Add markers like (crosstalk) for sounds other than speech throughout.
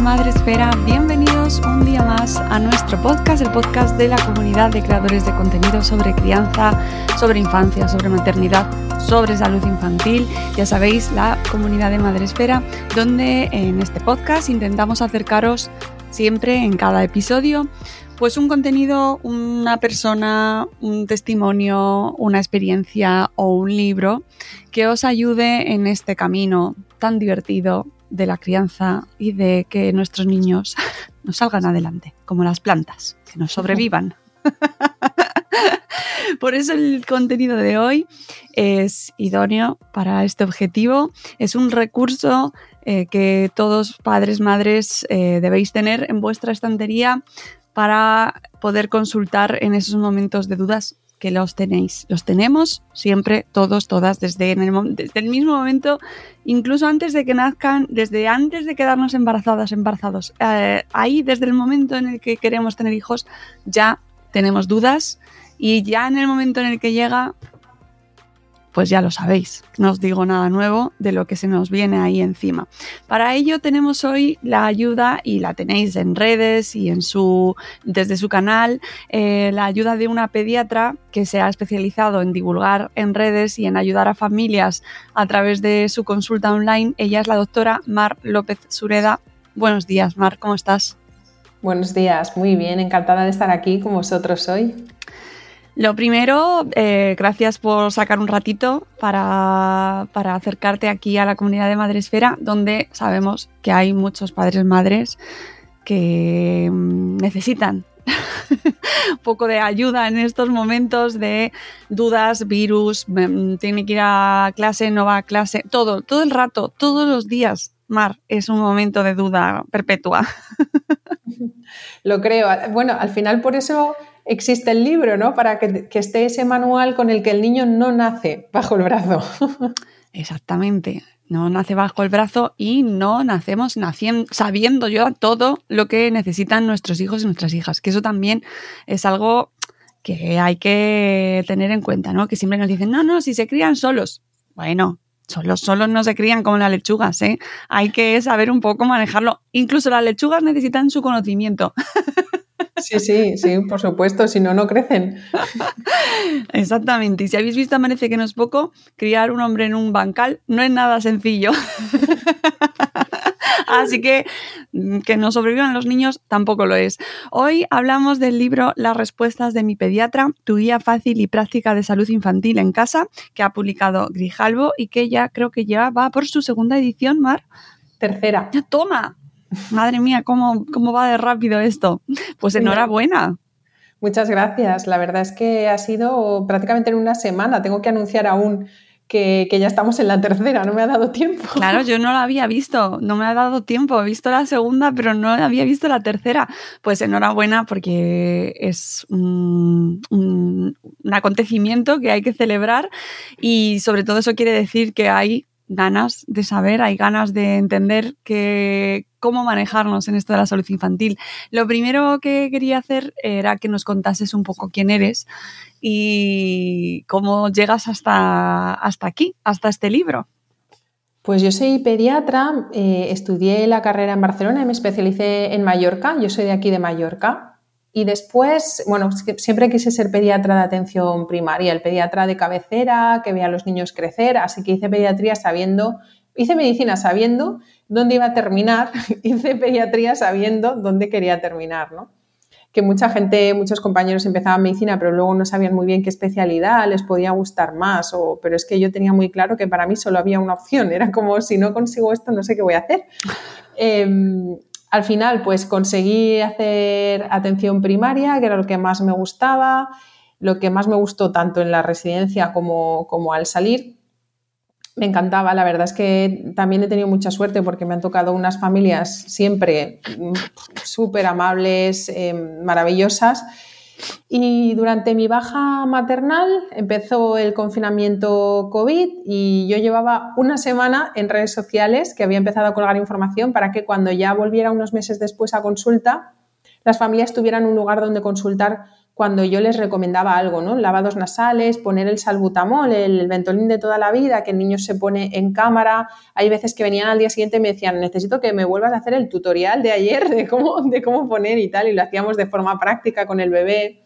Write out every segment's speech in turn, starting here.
Madre Esfera. Bienvenidos un día más a nuestro podcast, el podcast de la comunidad de creadores de contenido sobre crianza, sobre infancia, sobre maternidad, sobre salud infantil. Ya sabéis, la comunidad de Madre Esfera, donde en este podcast intentamos acercaros siempre en cada episodio pues un contenido, una persona, un testimonio, una experiencia o un libro que os ayude en este camino tan divertido de la crianza y de que nuestros niños (laughs) nos salgan adelante, como las plantas, que nos sobrevivan. (laughs) Por eso el contenido de hoy es idóneo para este objetivo. Es un recurso eh, que todos padres, madres eh, debéis tener en vuestra estantería para poder consultar en esos momentos de dudas que los tenéis. Los tenemos siempre, todos, todas, desde, el, desde el mismo momento, incluso antes de que nazcan, desde antes de quedarnos embarazadas, embarazados. Eh, ahí, desde el momento en el que queremos tener hijos, ya tenemos dudas y ya en el momento en el que llega, pues ya lo sabéis, no os digo nada nuevo de lo que se nos viene ahí encima. Para ello tenemos hoy la ayuda y la tenéis en redes y en su, desde su canal, eh, la ayuda de una pediatra que se ha especializado en divulgar en redes y en ayudar a familias a través de su consulta online. Ella es la doctora Mar López Sureda. Buenos días, Mar, ¿cómo estás? Buenos días, muy bien, encantada de estar aquí con vosotros hoy. Lo primero, eh, gracias por sacar un ratito para, para, acercarte aquí a la comunidad de Madresfera, donde sabemos que hay muchos padres madres que mm, necesitan un (laughs) poco de ayuda en estos momentos de dudas, virus, tiene que ir a clase, no va a clase, todo, todo el rato, todos los días. Mar, es un momento de duda perpetua. (laughs) Lo creo. Bueno, al final por eso existe el libro, ¿no? Para que, esté ese manual con el que el niño no nace bajo el brazo. (laughs) Exactamente, no nace bajo el brazo y no nacemos naciendo, sabiendo yo todo lo que necesitan nuestros hijos y nuestras hijas, que eso también es algo que hay que tener en cuenta, ¿no? Que siempre nos dicen, no, no, si se crían solos. Bueno, solos, solos no se crían como las lechugas, ¿eh? Hay que saber un poco manejarlo. Incluso las lechugas necesitan su conocimiento. (laughs) Sí, sí, sí, por supuesto, si no, no crecen. (laughs) Exactamente. Y si habéis visto, parece que no es poco, criar un hombre en un bancal no es nada sencillo. (laughs) Así que mm, que no sobrevivan los niños tampoco lo es. Hoy hablamos del libro Las respuestas de mi pediatra, tu guía fácil y práctica de salud infantil en casa, que ha publicado Grijalvo y que ya creo que ya va por su segunda edición, Mar. Tercera. Toma, Madre mía, ¿cómo, ¿cómo va de rápido esto? Pues enhorabuena. Muchas gracias. La verdad es que ha sido prácticamente en una semana. Tengo que anunciar aún que, ya estamos en la tercera, no me ha dado tiempo. Claro, yo no la había visto, no me ha dado tiempo. He visto la segunda, pero no había visto la tercera. Pues enhorabuena porque es un, un acontecimiento que hay que celebrar y sobre todo eso quiere decir que hay ganas de saber, hay ganas de entender que, cómo manejarnos en esto de la salud infantil. Lo primero que quería hacer era que nos contases un poco quién eres y cómo llegas hasta, hasta aquí, hasta este libro. Pues yo soy pediatra, eh, estudié la carrera en Barcelona y me especialicé en Mallorca. Yo soy de aquí de Mallorca. Y después, bueno, siempre quise ser pediatra de atención primaria, el pediatra de cabecera, que veía a los niños crecer, así que hice pediatría sabiendo, hice medicina sabiendo dónde iba a terminar, (laughs) hice pediatría sabiendo dónde quería terminar, ¿no? Que mucha gente, muchos compañeros empezaban medicina, pero luego no sabían muy bien qué especialidad les podía gustar más, o, pero es que yo tenía muy claro que para mí solo había una opción, era como si no consigo esto, no sé qué voy a hacer. (laughs) Em, al final, pues conseguí hacer atención primaria, que era lo que más me gustaba, lo que más me gustó tanto en la residencia como, como al salir. Me encantaba, la verdad es que también he tenido mucha suerte porque me han tocado unas familias siempre mm, súper amables, eh, maravillosas y durante mi baja maternal empezó el confinamiento COVID y yo llevaba una semana en redes sociales que había empezado a colgar información para que cuando ya volviera unos meses después a consulta, las familias tuvieran un lugar donde consultar cuando yo les recomendaba algo, ¿no? Lavados nasales, poner el salbutamol, el ventolín de toda la vida, que el niño se pone en cámara. Hay veces que venían al día siguiente y me decían, necesito que me vuelvas a hacer el tutorial de ayer de cómo, de cómo poner y tal, y lo hacíamos de forma práctica con el bebé.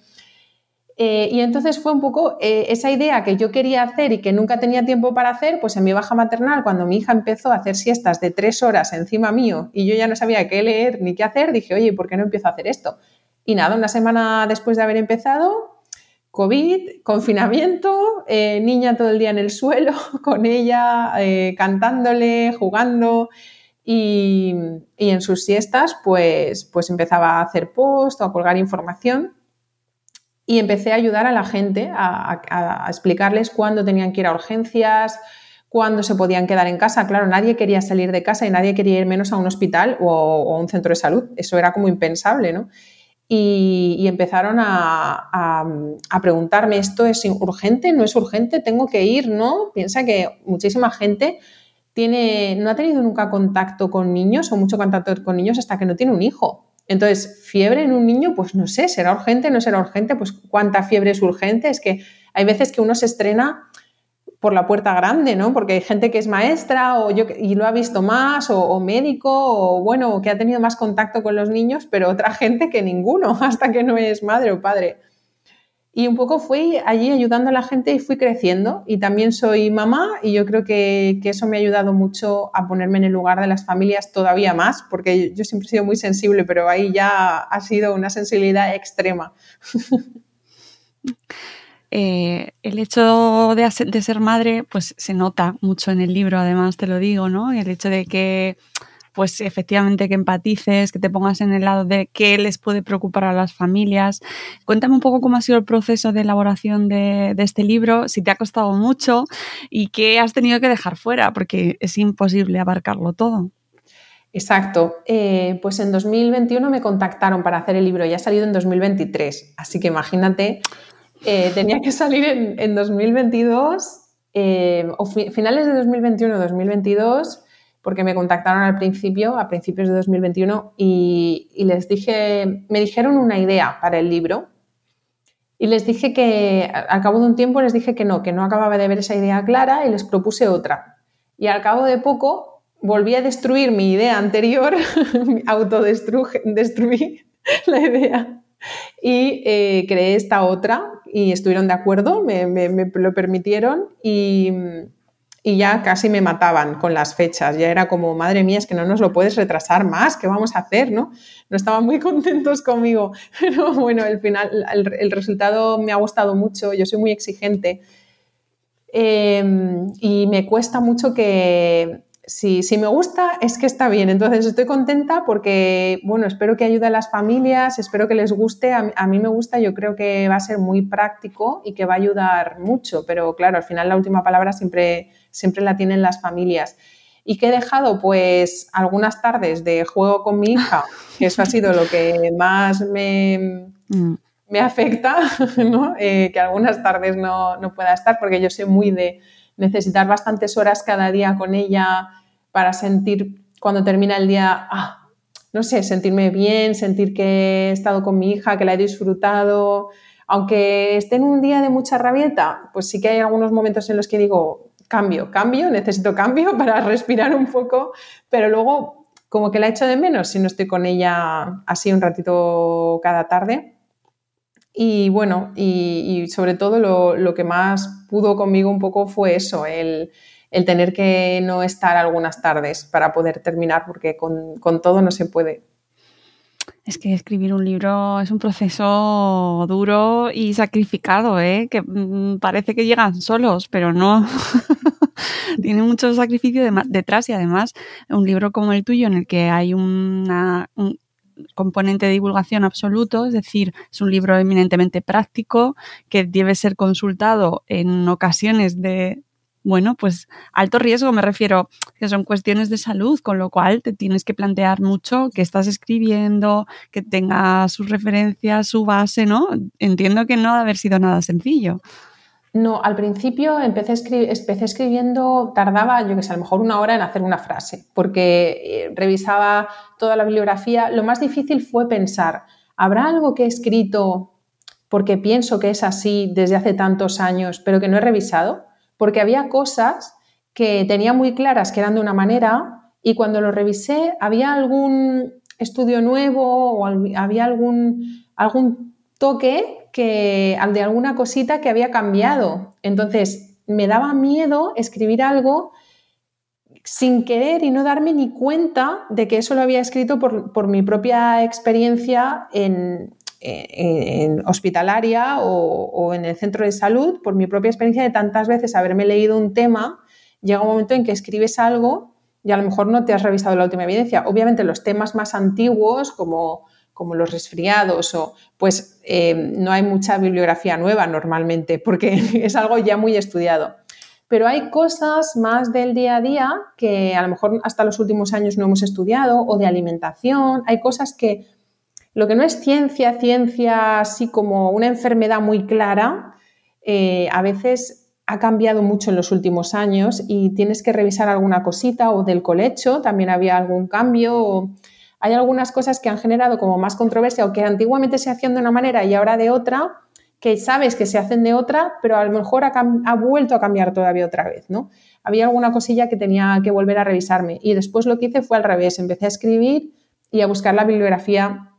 Eh, y entonces fue un poco eh, esa idea que yo quería hacer y que nunca tenía tiempo para hacer, pues en mi baja maternal, cuando mi hija empezó a hacer siestas de tres horas encima mío y yo ya no sabía qué leer ni qué hacer, dije, oye, ¿por qué no empiezo a hacer esto? Y nada, una semana después de haber empezado, COVID, confinamiento, eh, niña todo el día en el suelo, (laughs) con ella, cantándole, jugando. Y, y, en sus siestas, pues, pues empezaba a hacer post o a colgar información y empecé a ayudar a la gente a, explicarles cuándo tenían que ir a urgencias, cuándo se podían quedar en casa. Claro, nadie quería salir de casa y nadie quería ir menos a un hospital o, a un centro de salud. Eso era como impensable, ¿no? Y, empezaron a, a, preguntarme, ¿esto es urgente? ¿No es urgente? ¿Tengo que ir? ¿No? Piensa que muchísima gente tiene, no ha tenido nunca contacto con niños o mucho contacto con niños hasta que no tiene un hijo. Entonces, fiebre en un niño, pues no sé, será urgente, no será urgente, pues cuánta fiebre es urgente. Es que hay veces que uno se estrena por la puerta grande, ¿no? Porque hay gente que es maestra o yo, y lo ha visto más, o, o, médico, o bueno, que ha tenido más contacto con los niños, pero otra gente que ninguno, (laughs) hasta que no es madre o padre. Y un poco fui allí ayudando a la gente y fui creciendo. Y también soy mamá y yo creo que, eso me ha ayudado mucho a ponerme en el lugar de las familias todavía más, porque yo siempre he sido muy sensible, pero ahí ya ha sido una sensibilidad extrema. (laughs) Eh, el hecho de, ser madre, pues se nota mucho en el libro, además te lo digo, ¿no? El hecho de que pues efectivamente que empatices, que te pongas en el lado de qué les puede preocupar a las familias. Cuéntame un poco cómo ha sido el proceso de elaboración de, este libro, si te ha costado mucho y qué has tenido que dejar fuera, porque es imposible abarcarlo todo. Exacto. Eh, pues en 2021 me contactaron para hacer el libro, ya ha salido en 2023, así que imagínate, eh, tenía que salir en, 2022, eh, o finales de 2021 2022 porque me contactaron al principio, a principios de 2021, y, les dije, me dijeron una idea para el libro. Y les dije que, al cabo de un tiempo, les dije que no, que no acababa de ver esa idea clara y les propuse otra. Y al cabo de poco, volví a destruir mi idea anterior, (laughs) autodestruí la idea y eh, creé esta otra y estuvieron de acuerdo, me, lo permitieron y, y ya casi me mataban con las fechas. Ya era como, madre mía, es que no nos lo puedes retrasar más, ¿qué vamos a hacer? ¿no? no estaban muy (laughs) contentos conmigo, pero bueno, el final, el, resultado me ha gustado mucho, yo soy muy exigente em, y me cuesta mucho que, si, si, me gusta, es que está bien. Entonces estoy contenta porque, bueno, espero que ayude a las familias, espero que les guste. A, a, mí me gusta, yo creo que va a ser muy práctico y que va a ayudar mucho. Pero claro, al final la última palabra siempre, siempre la tienen las familias. ¿Y qué he dejado? Pues algunas tardes de juego con mi hija, (laughs) que eso ha sido lo que más me, mm. me afecta, (laughs) ¿no? eh, que algunas tardes no, no pueda estar, porque yo soy muy de necesitar bastantes horas cada día con ella para sentir cuando termina el día, ah, no sé, sentirme bien, sentir que he estado con mi hija, que la he disfrutado. Aunque esté en un día de mucha rabieta, pues sí que hay algunos momentos en los que digo, cambio, cambio, necesito cambio (laughs) para respirar un poco, pero luego como que la echo de menos si no estoy con ella así un ratito cada tarde. Y bueno, y, sobre todo lo, que más pudo conmigo un poco fue eso, el, tener que no estar algunas tardes para poder terminar, porque con, todo no se puede. Es que escribir un libro es un proceso duro y sacrificado, ¿eh? que mm, parece que llegan solos, pero no. (laughs) Tiene mucho sacrificio detrás y además un libro como el tuyo en el que hay una, un, componente de divulgación absoluto, es decir, es un libro eminentemente práctico que debe ser consultado en ocasiones de, bueno, pues alto riesgo, me refiero que son cuestiones de salud, con lo cual te tienes que plantear mucho que estás escribiendo, que tenga sus referencias, su base, ¿no? Entiendo que no ha de haber sido nada sencillo. No, al principio empecé, empecé escribiendo, tardaba, yo que sé, a lo mejor una hora en hacer una frase, porque eh, revisaba toda la bibliografía. Lo más difícil fue pensar, ¿habrá algo que he escrito porque pienso que es así desde hace tantos años, pero que no he revisado? Porque había cosas que tenía muy claras que eran de una manera y cuando lo revisé había algún estudio nuevo o había algún, algún toque que de alguna cosita que había cambiado. Entonces, me daba miedo escribir algo sin querer y no darme ni cuenta de que eso lo había escrito por, mi propia experiencia en, hospitalaria o, o, en el centro de salud, por mi propia experiencia de tantas veces haberme leído un tema, llega un momento en que escribes algo y a lo mejor no te has revisado la última evidencia. Obviamente los temas más antiguos como como los resfriados, o pues eh, no hay mucha bibliografía nueva normalmente, porque (laughs) es algo ya muy estudiado. Pero hay cosas más del día a día que a lo mejor hasta los últimos años no hemos estudiado, o de alimentación, hay cosas que lo que no es ciencia, ciencia así como una enfermedad muy clara, eh, a veces ha cambiado mucho en los últimos años y tienes que revisar alguna cosita o del colecho, también había algún cambio hay algunas cosas que han generado como más controversia o que antiguamente se hacían de una manera y ahora de otra, que sabes que se hacen de otra, pero a lo mejor ha, vuelto a cambiar todavía otra vez, ¿no? Había alguna cosilla que tenía que volver a revisarme y después lo que hice fue al revés, empecé a escribir y a buscar la bibliografía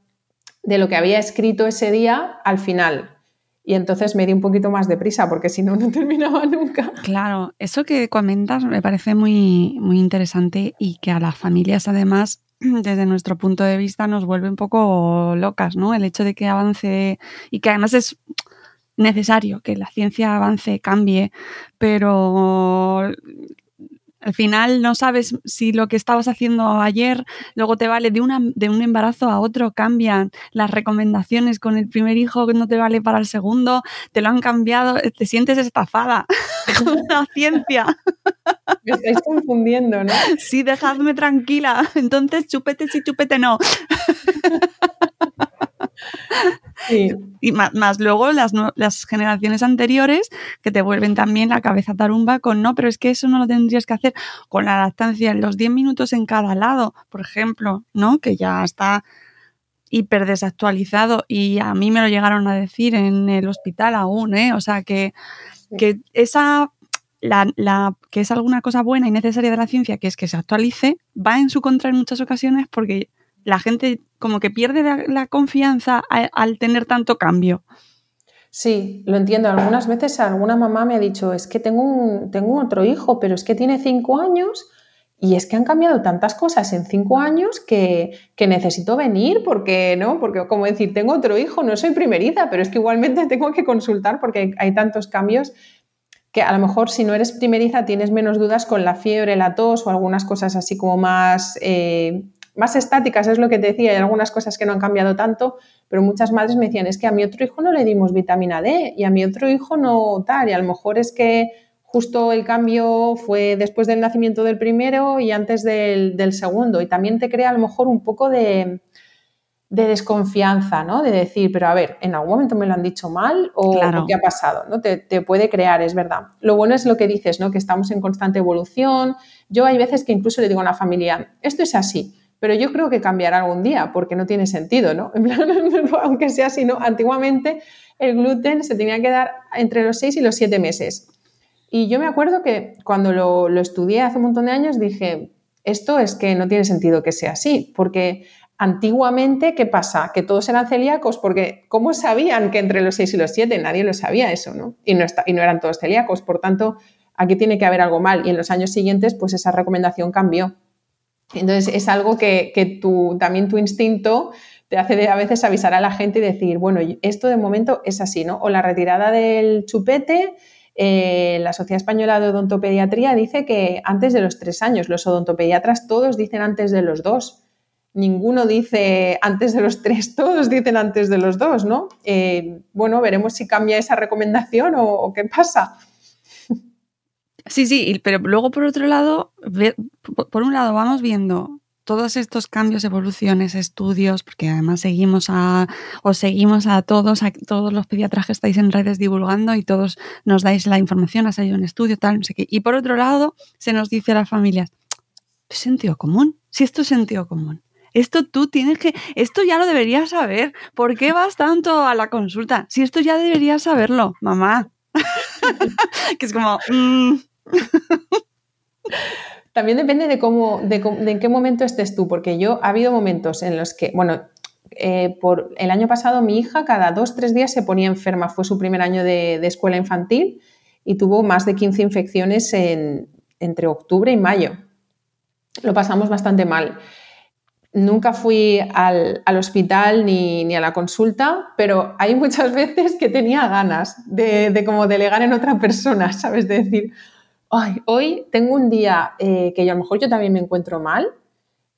de lo que había escrito ese día al final. Y entonces me di un poquito más de prisa porque si no, no terminaba (laughs) nunca. Claro, eso que comentas me parece muy, muy interesante y que a las familias además (clears throat) desde nuestro punto de vista nos vuelve un poco locas, ¿no? El hecho de que avance y que además es necesario que la ciencia avance, cambie, pero al final no sabes si lo que estabas haciendo ayer luego te vale de, una, de un embarazo a otro, cambian las recomendaciones con el primer hijo que no te vale para el segundo, te lo han cambiado, te sientes estafada (laughs) con (laughs) la ciencia. Me estáis confundiendo, ¿no? Sí, dejadme tranquila. Entonces, chupete sí, chupete no. (laughs) Y más, luego las, las, generaciones anteriores que te vuelven también la cabeza tarumba con no, pero es que eso no lo tendrías que hacer con la lactancia en los 10 minutos en cada lado, por ejemplo, ¿no? Que ya está hiper desactualizado y a mí me lo llegaron a decir en el hospital aún, ¿eh? O sea que, que esa la, la, que es alguna cosa buena y necesaria de la ciencia, que es que se actualice, va en su contra en muchas ocasiones porque la gente como que pierde la, confianza al tener tanto cambio. Sí, lo entiendo. Algunas veces alguna mamá me ha dicho, es que tengo, un, tengo otro hijo, pero es que tiene cinco años y es que han cambiado tantas cosas en cinco años que, que, necesito venir porque, ¿no? Porque, como decir, tengo otro hijo, no soy primeriza, pero es que igualmente (laughs) tengo que consultar porque hay tantos cambios que a lo mejor si no eres primeriza tienes menos dudas con la fiebre, la tos o algunas cosas así como más, eh, más estáticas, es lo que te decía, hay algunas cosas que no han cambiado tanto, pero muchas madres me decían, es que a mi otro hijo no le dimos vitamina D y a mi otro hijo no tal, y a lo mejor es que justo el cambio fue después del nacimiento del primero y antes del, del segundo, y también te crea a lo mejor un poco de de desconfianza, ¿no? De decir, pero a ver, ¿en algún momento me lo han dicho mal o, qué ha pasado? ¿no? Te, puede crear, es verdad. Lo bueno es lo que dices, ¿no? Que estamos en constante evolución. Yo hay veces que incluso le digo a una familia, esto es así, pero yo creo que cambiará algún día porque no tiene sentido, ¿no? (laughs) (laughs) aunque sea así, ¿no? Antiguamente el gluten se tenía que dar entre los 6 y los 7 meses. Y yo me acuerdo que cuando lo, estudié hace un montón de años dije, esto es que no tiene sentido que sea así, porque Antiguamente, ¿qué pasa? Que todos eran celíacos porque ¿cómo sabían que entre los 6 y los 7? Nadie lo sabía eso, no, y no eran todos celíacos. Por tanto, aquí tiene que haber algo mal. Y en los años siguientes, pues esa recomendación cambió. Entonces, es algo que, que también tu instinto te hace a veces avisar a la gente y decir, bueno, esto de momento es así, ¿no? O la retirada del chupete, eh, la Sociedad Española de Odontopediatría dice que antes de los tres años, los odontopediatras todos dicen antes de los dos ninguno dice antes de los tres, todos dicen antes de los dos, ¿no? Eh, bueno, veremos si cambia esa recomendación o, qué pasa. Sí, sí, pero luego por otro lado, por un lado vamos viendo todos estos cambios, evoluciones, estudios, porque además seguimos a, os seguimos a todos, a todos los pediatras que estáis en redes divulgando y todos nos dais la información, ha salido un estudio, tal, no sé qué. Y por otro lado, se nos dice a las familias, ¿es sentido común? Si esto es sentido común. Esto tú tienes que, esto ya lo deberías saber. ¿Por qué vas tanto a la consulta? Si esto ya deberías saberlo, mamá. (laughs) que es como... Mm. También depende de cómo, de, en qué momento estés tú, porque yo ha habido momentos en los que, bueno, eh, por el año pasado mi hija cada dos, tres días se ponía enferma, fue su primer año de, escuela infantil y tuvo más de 15 infecciones entre octubre y mayo. Lo pasamos bastante mal. Nunca fui al, hospital ni, a la consulta, pero hay muchas veces que tenía ganas de, como delegar en otra persona, ¿sabes? De decir, Hoy tengo un día eh, que a lo mejor yo también me encuentro mal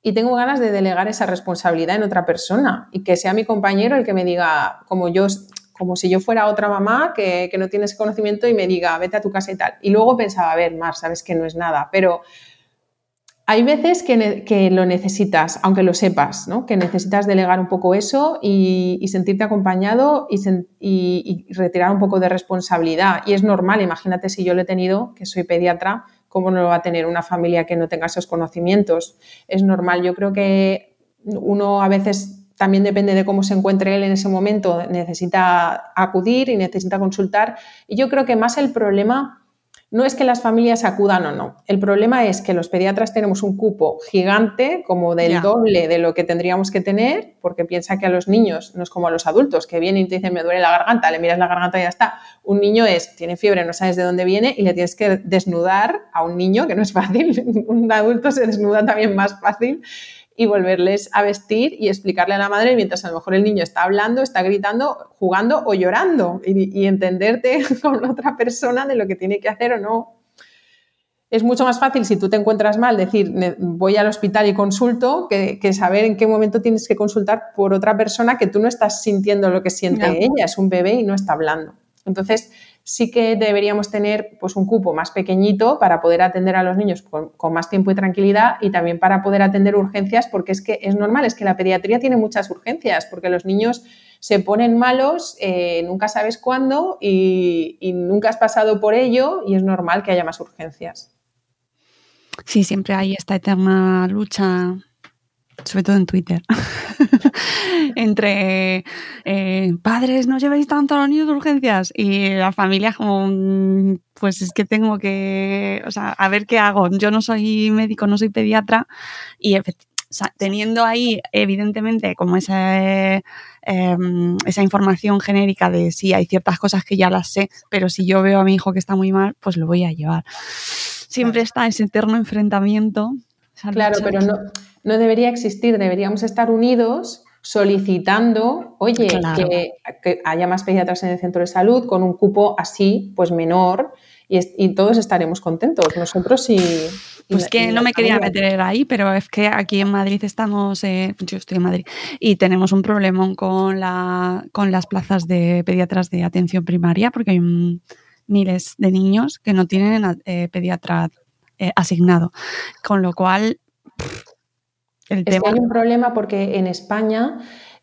y tengo ganas de delegar esa responsabilidad en otra persona y que sea mi compañero el que me diga, como yo, como si yo fuera otra mamá que, que no tiene ese conocimiento y me diga, vete a tu casa y tal. Y luego pensaba, a ver, Mar, sabes que no es nada, pero hay veces que, lo necesitas, aunque lo sepas, ¿no? que necesitas delegar un poco eso y, sentirte acompañado y, retirar un poco de responsabilidad. Y es normal, imagínate si yo lo he tenido, que soy pediatra, ¿cómo no lo va a tener una familia que no tenga esos conocimientos? Es normal, yo creo que uno a veces también depende de cómo se encuentre él en ese momento, necesita acudir y necesita consultar. Y yo creo que más el problema no es que las familias acudan o no. El problema es que los pediatras tenemos un cupo gigante, como del doble de lo que tendríamos que tener, porque piensa que a los niños no es como a los adultos, que vienen y te dicen me duele la garganta, le miras la garganta y ya está. Un niño es, tiene fiebre, no sabes de dónde viene y le tienes que desnudar a un niño, que no es fácil. (laughs) un adulto se desnuda también más fácil y volverles a vestir y explicarle a la madre mientras a lo mejor el niño está hablando, está gritando, jugando o llorando y, entenderte (laughs) con otra persona de lo que tiene que hacer o no. Es mucho más fácil si tú te encuentras mal decir voy al hospital y consulto que, saber en qué momento tienes que consultar por otra persona que tú no estás sintiendo lo que siente ella, es un bebé y no está hablando. Entonces, sí que deberíamos tener pues, un cupo más pequeñito para poder atender a los niños con, más tiempo y tranquilidad y también para poder atender urgencias, porque es que es normal, es que la pediatría tiene muchas urgencias, porque los niños se ponen malos, eh, nunca sabes cuándo y, y nunca has pasado por ello y es normal que haya más urgencias. Sí, siempre hay esta eterna lucha sobre todo en Twitter, (laughs) entre eh, padres, no llevéis tanto a los niños de urgencias y la familia como, pues es que tengo que, o sea, a ver qué hago. Yo no soy médico, no soy pediatra y teniendo ahí evidentemente como esa, em, esa información genérica de si hay ciertas cosas que ya las sé, pero si yo veo a mi hijo que está muy mal, pues lo voy a llevar. Siempre está ese eterno enfrentamiento. Claro, pero no, no debería existir, deberíamos estar unidos. Solicitando, oye, que, haya más pediatras en el centro de salud con un cupo así, pues menor, y, todos estaremos contentos. Nosotros sí. Pues que no me quería meter ahí, pero es que aquí en Madrid estamos, eh, yo estoy en Madrid, y tenemos un problema con, la, con las plazas de pediatras de atención primaria, porque hay miles de niños que no tienen eh, pediatra eh, asignado. Con lo cual, el tema... hay un problema porque en España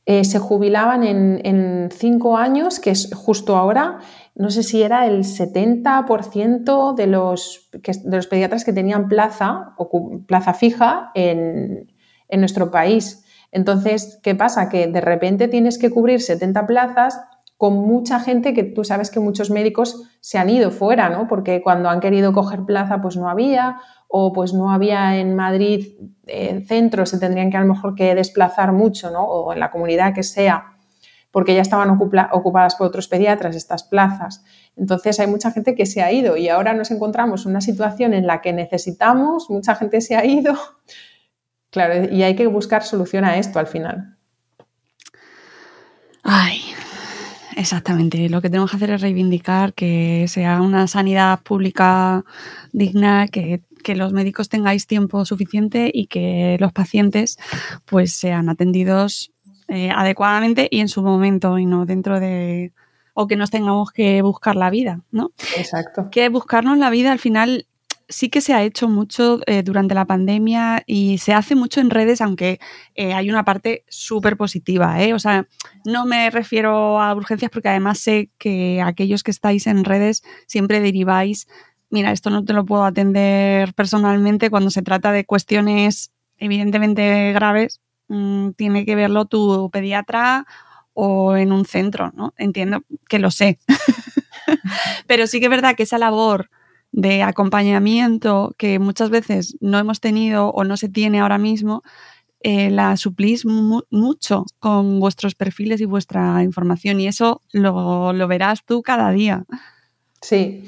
eh, se jubilaban en, cinco años, que es justo ahora, no sé si era el 70% de los, de los pediatras que tenían plaza, o plaza fija en, en nuestro país. Entonces, ¿qué pasa? Que de repente tienes que cubrir 70 plazas con mucha gente que tú sabes que muchos médicos se han ido fuera, ¿no? Porque cuando han querido coger plaza, pues no había, o pues no había en Madrid en centros, se tendrían que a lo mejor que desplazar mucho, ¿no? o en la comunidad que sea, porque ya estaban ocupadas por otros pediatras estas plazas. Entonces hay mucha gente que se ha ido y ahora nos encontramos en una situación en la que necesitamos, mucha gente se ha ido, (laughs) claro, y hay que buscar solución a esto al final. Ay, exactamente. Lo que tenemos que hacer es reivindicar que sea una sanidad pública digna, que que los médicos tengáis tiempo suficiente y que los pacientes pues sean atendidos eh, adecuadamente y en su momento y no dentro de o que nos tengamos que buscar la vida, ¿no? Exacto. Que buscarnos la vida al final sí que se ha hecho mucho eh, durante la pandemia y se hace mucho en redes, aunque eh, hay una parte súper positiva. O sea, no me refiero a urgencias porque además sé que aquellos que estáis en redes siempre deriváis mira, esto no te lo puedo atender personalmente cuando se trata de cuestiones evidentemente graves, mm, tiene que verlo tu pediatra o en un centro, ¿no? Entiendo que lo sé. (laughs) Pero sí que es verdad que esa labor de acompañamiento que muchas veces no hemos tenido o no se tiene ahora mismo, eh, la suplís mucho con vuestros perfiles y vuestra información y eso lo, lo verás tú cada día. Sí,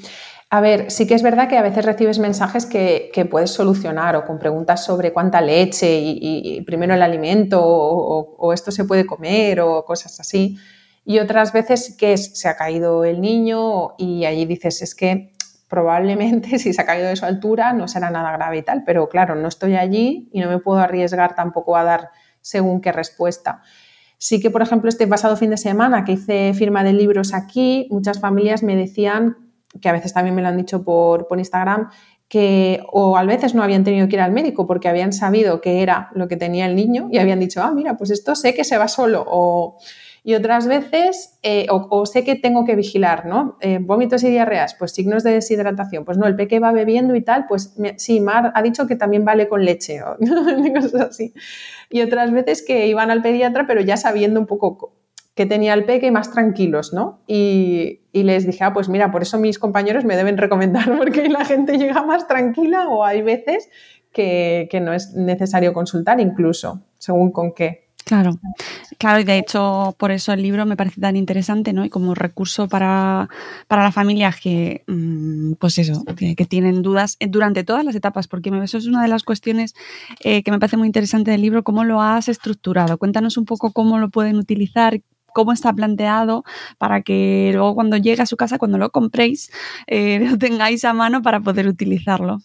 a ver, sí que es verdad que a veces recibes mensajes que, puedes solucionar o con preguntas sobre cuánta leche y, primero el alimento o, esto se puede comer o cosas así. Y otras veces que se ha caído el niño y allí dices, es que probablemente (laughs) si se ha caído de su altura no será nada grave y tal, pero claro, no estoy allí y no me puedo arriesgar tampoco a dar según qué respuesta. Sí que, por ejemplo, este pasado fin de semana que hice firma de libros aquí, muchas familias me decían que a veces también me lo han dicho por, Instagram, que o a veces no habían tenido que ir al médico porque habían sabido que era lo que tenía el niño y habían dicho, ah, mira, pues esto sé que se va solo. O, y otras veces, eh, o, sé que tengo que vigilar, ¿no? Eh, vómitos y diarreas, pues signos de deshidratación. Pues no, el peque va bebiendo y tal, pues sí, Mar ha dicho que también vale con leche (laughs) cosas así. Y otras veces que iban al pediatra, pero ya sabiendo un poco que tenía el peque más tranquilos, ¿no? Y, les dije, ah, pues mira, por eso mis compañeros me deben recomendar, (laughs) porque la gente llega más tranquila o hay veces que, no es necesario consultar incluso, según con qué. Claro, claro, y de hecho por eso el libro me parece tan interesante, ¿no? Y como recurso para, para las familias que, mm, pues eso, que, tienen dudas durante todas las etapas, porque eso es una de las cuestiones eh, que me parece muy interesante del libro, cómo lo has estructurado. Cuéntanos un poco cómo lo pueden utilizar, cómo está planteado para que luego cuando llegue a su casa, cuando lo compréis, eh, (laughs) lo tengáis a mano para poder utilizarlo.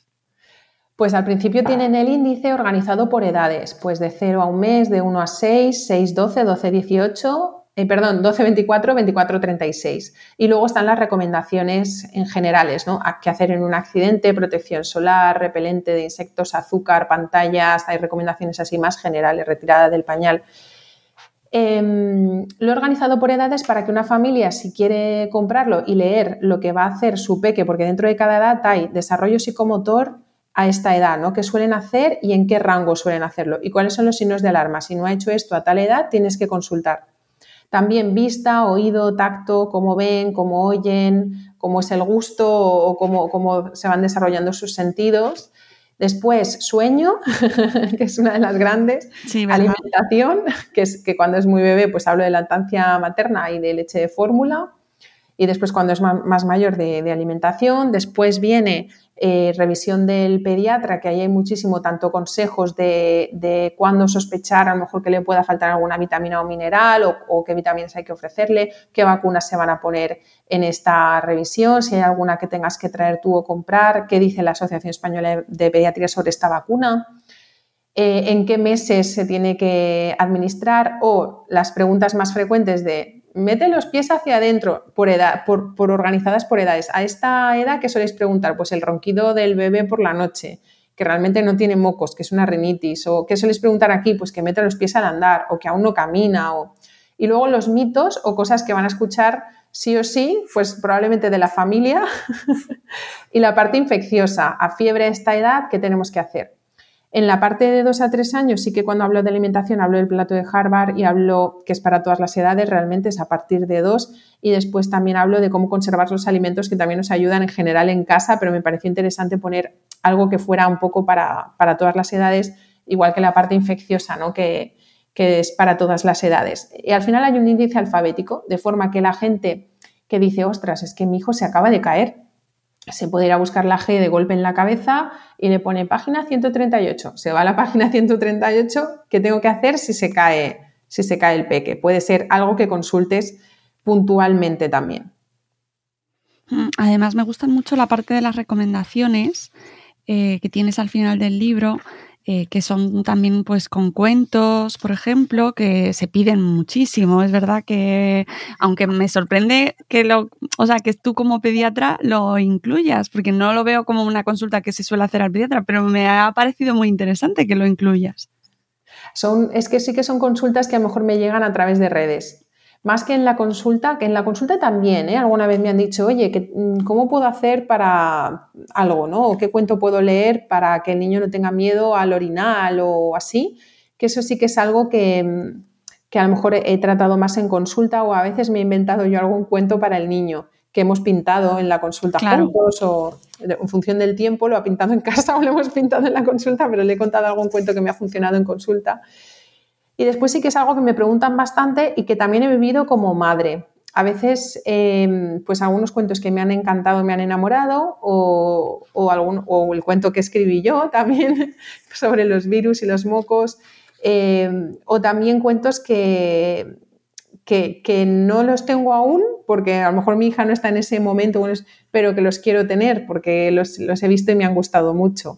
Pues al principio tienen el índice organizado por edades, pues de 0 a un mes, de 1 a 6, 6, 12, 12, 18, eh, perdón, 12, 24, 24, 36. Y luego están las recomendaciones en generales, ¿no? ¿Qué hacer en un accidente? Protección solar, repelente de insectos, azúcar, pantallas, hay recomendaciones así más generales, retirada del pañal. Em, lo organizado por edades para que una familia, si quiere comprarlo y leer lo que va a hacer su peque, porque dentro de cada edad hay desarrollo psicomotor a esta edad, ¿no? ¿Qué suelen hacer y en qué rango suelen hacerlo? ¿Y cuáles son los signos de alarma? Si no ha hecho esto a tal edad, tienes que consultar. También vista, oído, tacto, cómo ven, cómo oyen, cómo es el gusto o cómo, cómo se van desarrollando sus sentidos. Después, sueño, (laughs) que es una de las grandes. Alimentación, que es que cuando es muy bebé, pues hablo de lactancia materna y de leche de fórmula. y después cuando es más mayor de, de alimentación. Después viene eh, revisión del pediatra, que ahí hay muchísimo, tanto consejos de, de cuándo sospechar a lo mejor que le pueda faltar alguna vitamina o mineral o, qué vitaminas hay que ofrecerle, qué vacunas se van a poner en esta revisión, si hay alguna que tengas que traer tú o comprar, qué dice la Asociación Española de Pediatría sobre esta vacuna. Eh, en qué meses se tiene que administrar o las preguntas más frecuentes de mete los pies hacia adentro por, edad, por, organizadas por edades. A esta edad, ¿qué soléis preguntar? Pues el ronquido del bebé por la noche, que realmente no tiene mocos, que es una rinitis. O ¿qué soléis preguntar aquí? Pues que mete los pies al andar o que aún no camina. O... Y luego los mitos o cosas que van a escuchar sí o sí, pues probablemente de la familia. (laughs) y la parte infecciosa, a fiebre a esta edad, ¿qué tenemos que hacer? En la parte de 2 a 3 años sí que cuando hablo de alimentación hablo del plato de Harvard y hablo que es para todas las edades, realmente es a partir de 2 y después también hablo de cómo conservar los alimentos que también nos ayudan en general en casa, pero me pareció interesante poner algo que fuera un poco para, todas las edades, igual que la parte infecciosa, ¿no? que, que es para todas las edades. Y al final hay un índice alfabético, de forma que la gente que dice, ostras, es que mi hijo se acaba de caer, se puede ir a buscar la G de golpe en la cabeza y le pone página 138. Se va a la (laughs) página 138, ¿qué tengo que hacer si se cae, si se cae el peque? Puede ser algo que consultes puntualmente también. Mm, además, me gustan mucho la parte de las recomendaciones eh, que tienes al final del libro, eh, que son también pues con cuentos, por ejemplo, que se piden muchísimo. Es verdad que, aunque me sorprende que lo, o sea, que tú como pediatra lo incluyas, porque no lo veo como una consulta que se suele hacer al pediatra, pero me ha parecido muy interesante que lo incluyas. Son, es que sí que son consultas que a lo mejor me llegan a través de redes más que en la consulta, que en la consulta también, ¿eh? alguna vez me han dicho, oye, mm, ¿cómo puedo hacer para algo, ¿no? O qué cuento puedo leer para que el niño no tenga miedo al orinal o así, que eso sí que es algo que, mm, que a lo mejor he tratado más en consulta o a veces me he inventado yo algún cuento para el niño que hemos pintado en la consulta juntos o en función del tiempo lo ha pintado en (laughs) casa o lo hemos pintado en la consulta, pero le he contado algún cuento que me ha funcionado en consulta. Y después sí que es algo que me preguntan bastante y que también he vivido como madre. A veces, em, pues algunos cuentos que me han encantado, me han enamorado, o, algún, o el cuento que escribí yo (laughs) también sobre los virus y los mocos, em, o también cuentos que, que, no los tengo aún, porque a lo mejor mi hija no está en ese momento, pero que los quiero tener porque los, los he visto y me han gustado mucho.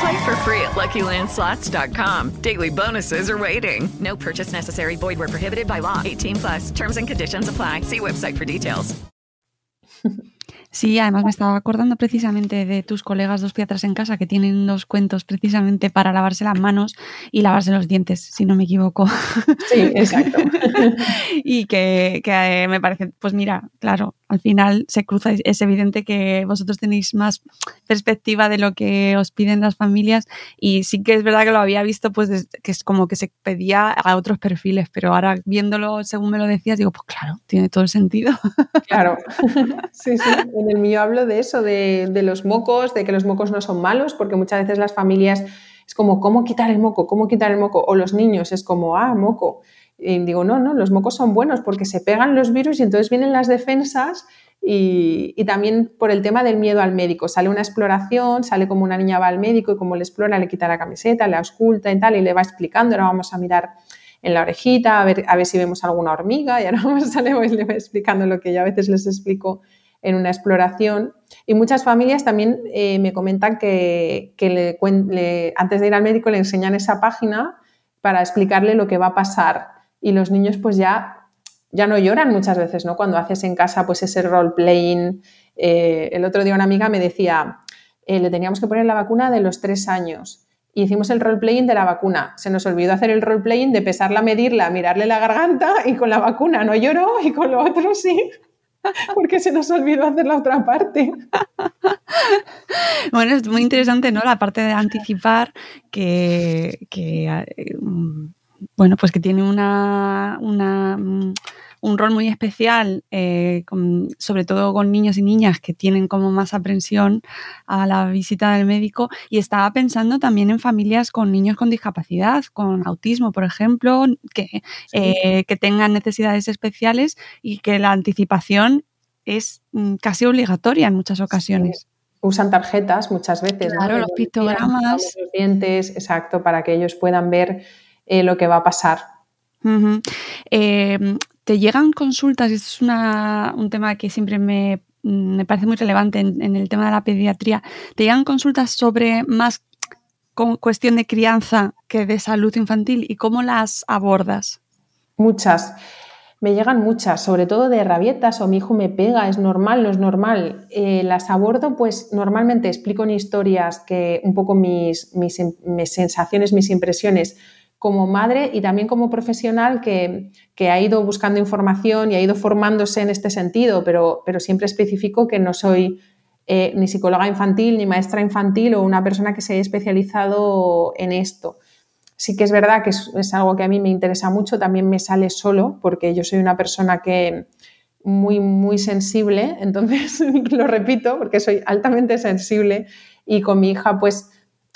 Play for free at LuckyLandSlots.com. Daily bonuses are waiting. No purchase necessary. Void were prohibited by law. 18 plus. Terms and conditions apply. See website for details. (laughs) Sí, además me estaba acordando precisamente de tus colegas dos piedras en casa que tienen dos cuentos precisamente para lavarse las manos y lavarse los dientes, si no me equivoco. Sí, exacto. (laughs) y que, que eh, me parece, pues mira, claro, al final se cruza, es evidente que vosotros tenéis más perspectiva de lo que os piden las familias y sí que es verdad que lo había visto pues que es como que se pedía a otros perfiles, pero ahora viéndolo según me lo decías digo, pues claro, tiene todo el sentido. (laughs) Claro, (laughs) sí, sí, en el mío hablo de eso, de, de los mocos, de que los mocos no son malos, porque muchas veces las familias es como, ¿cómo quitar el moco? ¿Cómo quitar el moco? O los niños es como, ah, moco. Y digo, no, no, los mocos son buenos porque se pegan los virus y entonces vienen las defensas y, también por el tema del miedo al médico. Sale una exploración, sale como una niña va al médico y como le explora, le quita la camiseta, le ausculta y tal, y le va explicando, ahora vamos a mirar en la orejita, a ver, a ver si vemos alguna hormiga, (laughs) y ahora vamos, sale y le va explicando lo que yo a veces les explico en una exploración. Y muchas familias también eh, me comentan que, antes de ir al médico le enseñan esa página para explicarle lo que va a pasar. Y los niños pues ya ya no lloran muchas veces, ¿no? Cuando haces en casa pues ese role-playing. Eh, el otro día una amiga me decía, eh, le teníamos que poner la vacuna de los tres años. Y hicimos el role-playing de la vacuna. Se nos olvidó hacer el role-playing de pesarla, medirla, mirarle la garganta y con la vacuna no lloró y con lo otro sí. (laughs) Porque se nos olvidó hacer la otra parte. (laughs) Bueno, es muy interesante, ¿no? La parte de anticipar que, eh, mm, bueno, pues que tiene una, una mm, un rol muy especial, eh, sobre todo con niños y niñas que tienen como más aprensión a la visita del médico. Y estaba pensando también en familias con niños con discapacidad, con autismo, por ejemplo, que, eh, que tengan necesidades especiales y que la anticipación es mm, casi obligatoria en muchas ocasiones. Usan tarjetas muchas veces. Claro, los pictogramas. Los dientes, exacto, para que ellos puedan ver eh, lo que va a pasar. Te llegan consultas, y esto es un tema que siempre me, parece muy relevante en, el tema de la pediatría, te llegan consultas sobre más con cuestión de crianza que de salud infantil y cómo las abordas. Muchas. Me llegan muchas, sobre todo de rabietas o mi hijo me pega, es normal, no es normal. Eh, las abordo, pues normalmente explico en historias que un poco mis, mis sensaciones, mis impresiones como madre y también como profesional que, ha ido buscando información y ha ido formándose en este sentido, pero, pero siempre especifico que no soy eh, ni psicóloga infantil, ni maestra infantil o una persona que se haya especializado en esto. Sí que es verdad que es, algo que a mí me interesa mucho, también me sale solo porque yo soy una persona que muy, muy sensible, (laughs) entonces lo repito porque soy altamente sensible y con mi hija pues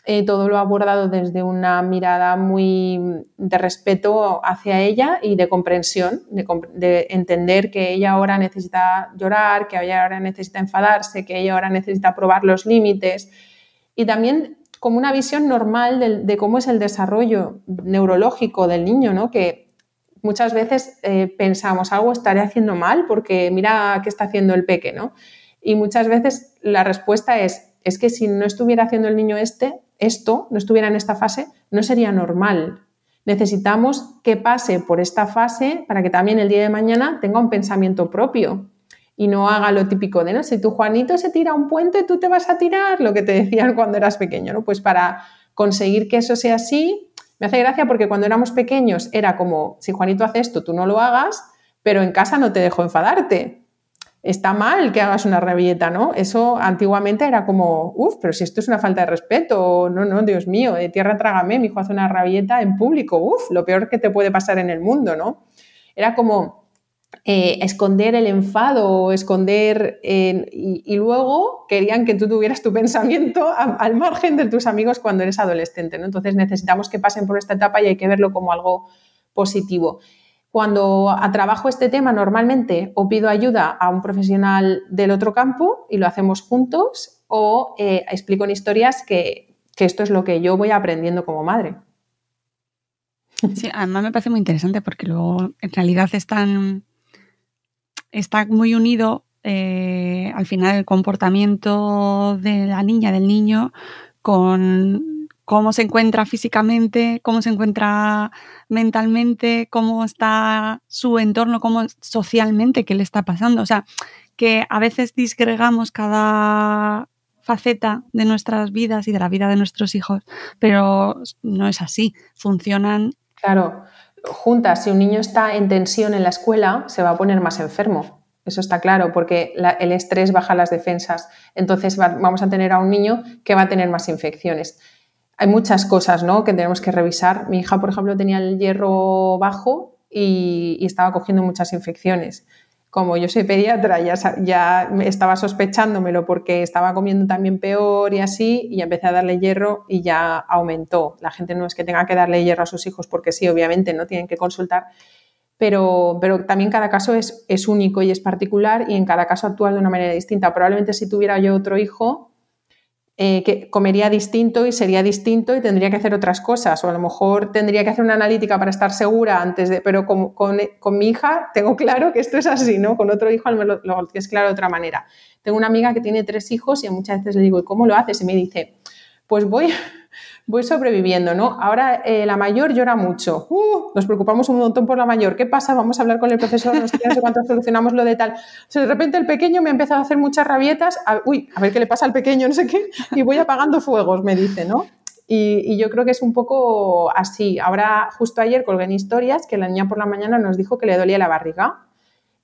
eh, todo lo abordado desde una mirada muy de respeto hacia ella y de comprensión, de, entender que ella ahora necesita llorar, que ella ahora necesita enfadarse, que ella ahora necesita probar los límites y también como una visión normal de, cómo es el desarrollo neurológico del niño, ¿no? que muchas veces eh, pensamos algo estaré haciendo mal porque mira qué está haciendo el peque, ¿no? Y muchas veces la respuesta es, es que si no estuviera haciendo el niño este, esto no estuviera en esta fase, no sería normal. Necesitamos que pase por esta fase para que también el día de mañana tenga un pensamiento propio y no haga lo típico de, no, si tu Juanito se tira un puente, tú te vas a tirar, lo que te decían cuando eras pequeño, ¿no? Pues para conseguir que eso sea así, me hace gracia porque cuando éramos pequeños era como, si Juanito hace esto, tú no lo hagas, pero en casa no te dejo enfadarte está mal que hagas una rabieta, ¿no? Eso antiguamente era como, uff, pero si esto es una falta de respeto, no, no, Dios mío, de tierra trágame, mi hijo hace una rabieta en público, uff, lo peor que te puede pasar en el mundo, ¿no? Era como eh, esconder el enfado, esconder, y, luego querían que tú tuvieras tu pensamiento al margen de tus amigos cuando eres adolescente, ¿no? Entonces necesitamos que pasen por esta etapa y hay que verlo como algo positivo. Cuando trabajo este tema, normalmente o pido ayuda a un profesional del otro campo y lo hacemos juntos, o eh, explico en historias que, esto es lo que yo voy aprendiendo como madre. Sí, además me parece muy interesante porque luego en realidad están, está muy unido eh, al final el comportamiento de la niña, del niño, con cómo se encuentra físicamente, cómo se encuentra mentalmente, cómo está su entorno, cómo socialmente, qué le está pasando. O sea, que a veces disgregamos cada faceta de nuestras vidas y de la vida de nuestros hijos, pero no es así, funcionan. Claro, juntas, si un niño está en tensión en la escuela, se va a poner más enfermo. Eso está claro, porque el estrés baja las defensas. Entonces vamos a tener a un niño que va a tener más infecciones hay muchas cosas ¿no? que tenemos que revisar. Mi hija, por ejemplo, tenía el hierro bajo y, estaba cogiendo muchas infecciones. como yo soy pediatra, ya, ya estaba sospechándomelo porque estaba comiendo también peor y así, y empecé a darle hierro y ya aumentó. La gente no es que tenga que darle hierro a sus hijos porque sí, obviamente, no tienen que consultar, pero, pero también cada caso es, es único y es particular y en cada caso actúa de una manera distinta. Probablemente si tuviera yo otro hijo, eh, que comería distinto y sería distinto y tendría que hacer otras cosas. O a lo mejor tendría que hacer una analítica para estar segura antes de. Pero con, con, mi hija tengo claro que esto es así, ¿no? Con otro hijo lo, lo tienes claro de otra manera. Tengo una amiga que tiene tres hijos y muchas veces le digo, ¿y cómo lo haces? Y me dice, pues voy, voy sobreviviendo, ¿no? Ahora eh, la mayor llora mucho. Uh, nos preocupamos un montón por la mayor. ¿Qué pasa? Vamos a hablar con el profesor, no sé, cuánto (laughs) solucionamos lo de tal. O de repente el pequeño me ha empezado a hacer muchas rabietas. uy, a ver qué le pasa al pequeño, no sé qué. Y voy apagando fuegos, me dice, ¿no? Y, y, yo creo que es un poco así. Ahora, justo ayer colgué en historias que la niña por la mañana nos dijo que le dolía la barriga.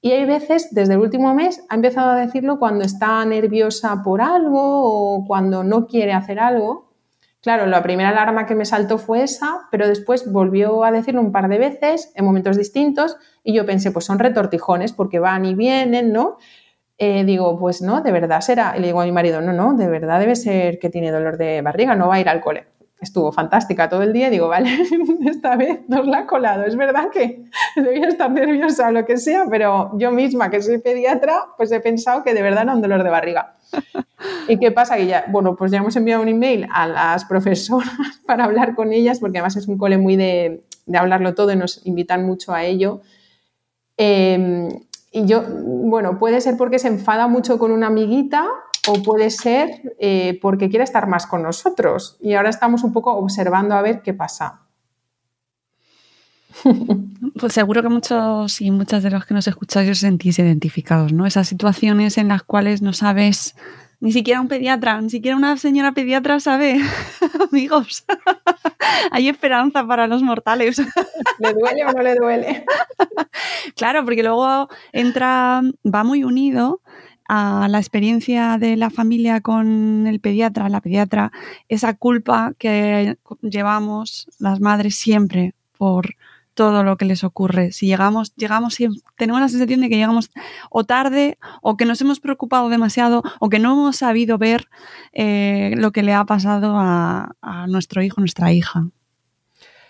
Y hay veces, desde el último mes, ha empezado a decirlo cuando está nerviosa por algo o cuando no quiere hacer algo. Claro, la primera alarma que me saltó fue esa, pero después volvió a decirlo un par de veces en momentos distintos y yo pensé, pues son retortijones porque van y vienen, ¿no? Eh, digo, pues no, de verdad será. Y le digo a mi marido, no, no, de verdad debe ser que tiene dolor de barriga, no va a ir al cole. Estuvo fantástica todo el día. Digo, vale, (laughs) esta vez nos la ha colado. Es verdad que (laughs) debía estar nerviosa o lo que sea, pero yo misma, que soy pediatra, pues he pensado que de verdad era un dolor de barriga. (laughs) ¿Y qué pasa? Que ya, bueno, pues ya hemos enviado un email a las profesoras (laughs) para hablar con ellas, porque además es un cole muy de, hablarlo todo y nos invitan mucho a ello. Em, y yo, bueno, puede ser porque se enfada mucho con una amiguita o puede ser eh, porque quiere estar más con nosotros. Y ahora estamos un poco observando a ver qué pasa. (laughs) Pues seguro que muchos y muchas de los que nos escucháis os sentís identificados, ¿no? Esas situaciones en las cuales no sabes, ni siquiera un pediatra, ni siquiera una señora pediatra sabe, (laughs) amigos, (laughs) hay esperanza para los mortales. ¿Le duele o no le duele? claro, porque luego entra, va muy unido a la experiencia de la familia con el pediatra, la pediatra, esa culpa que llevamos las madres siempre por todo lo que les ocurre. Si llegamos, llegamos, tenemos la sensación de que llegamos o tarde, o que nos hemos preocupado demasiado, o que no hemos sabido ver eh, lo que le ha pasado a, nuestro hijo, nuestra hija.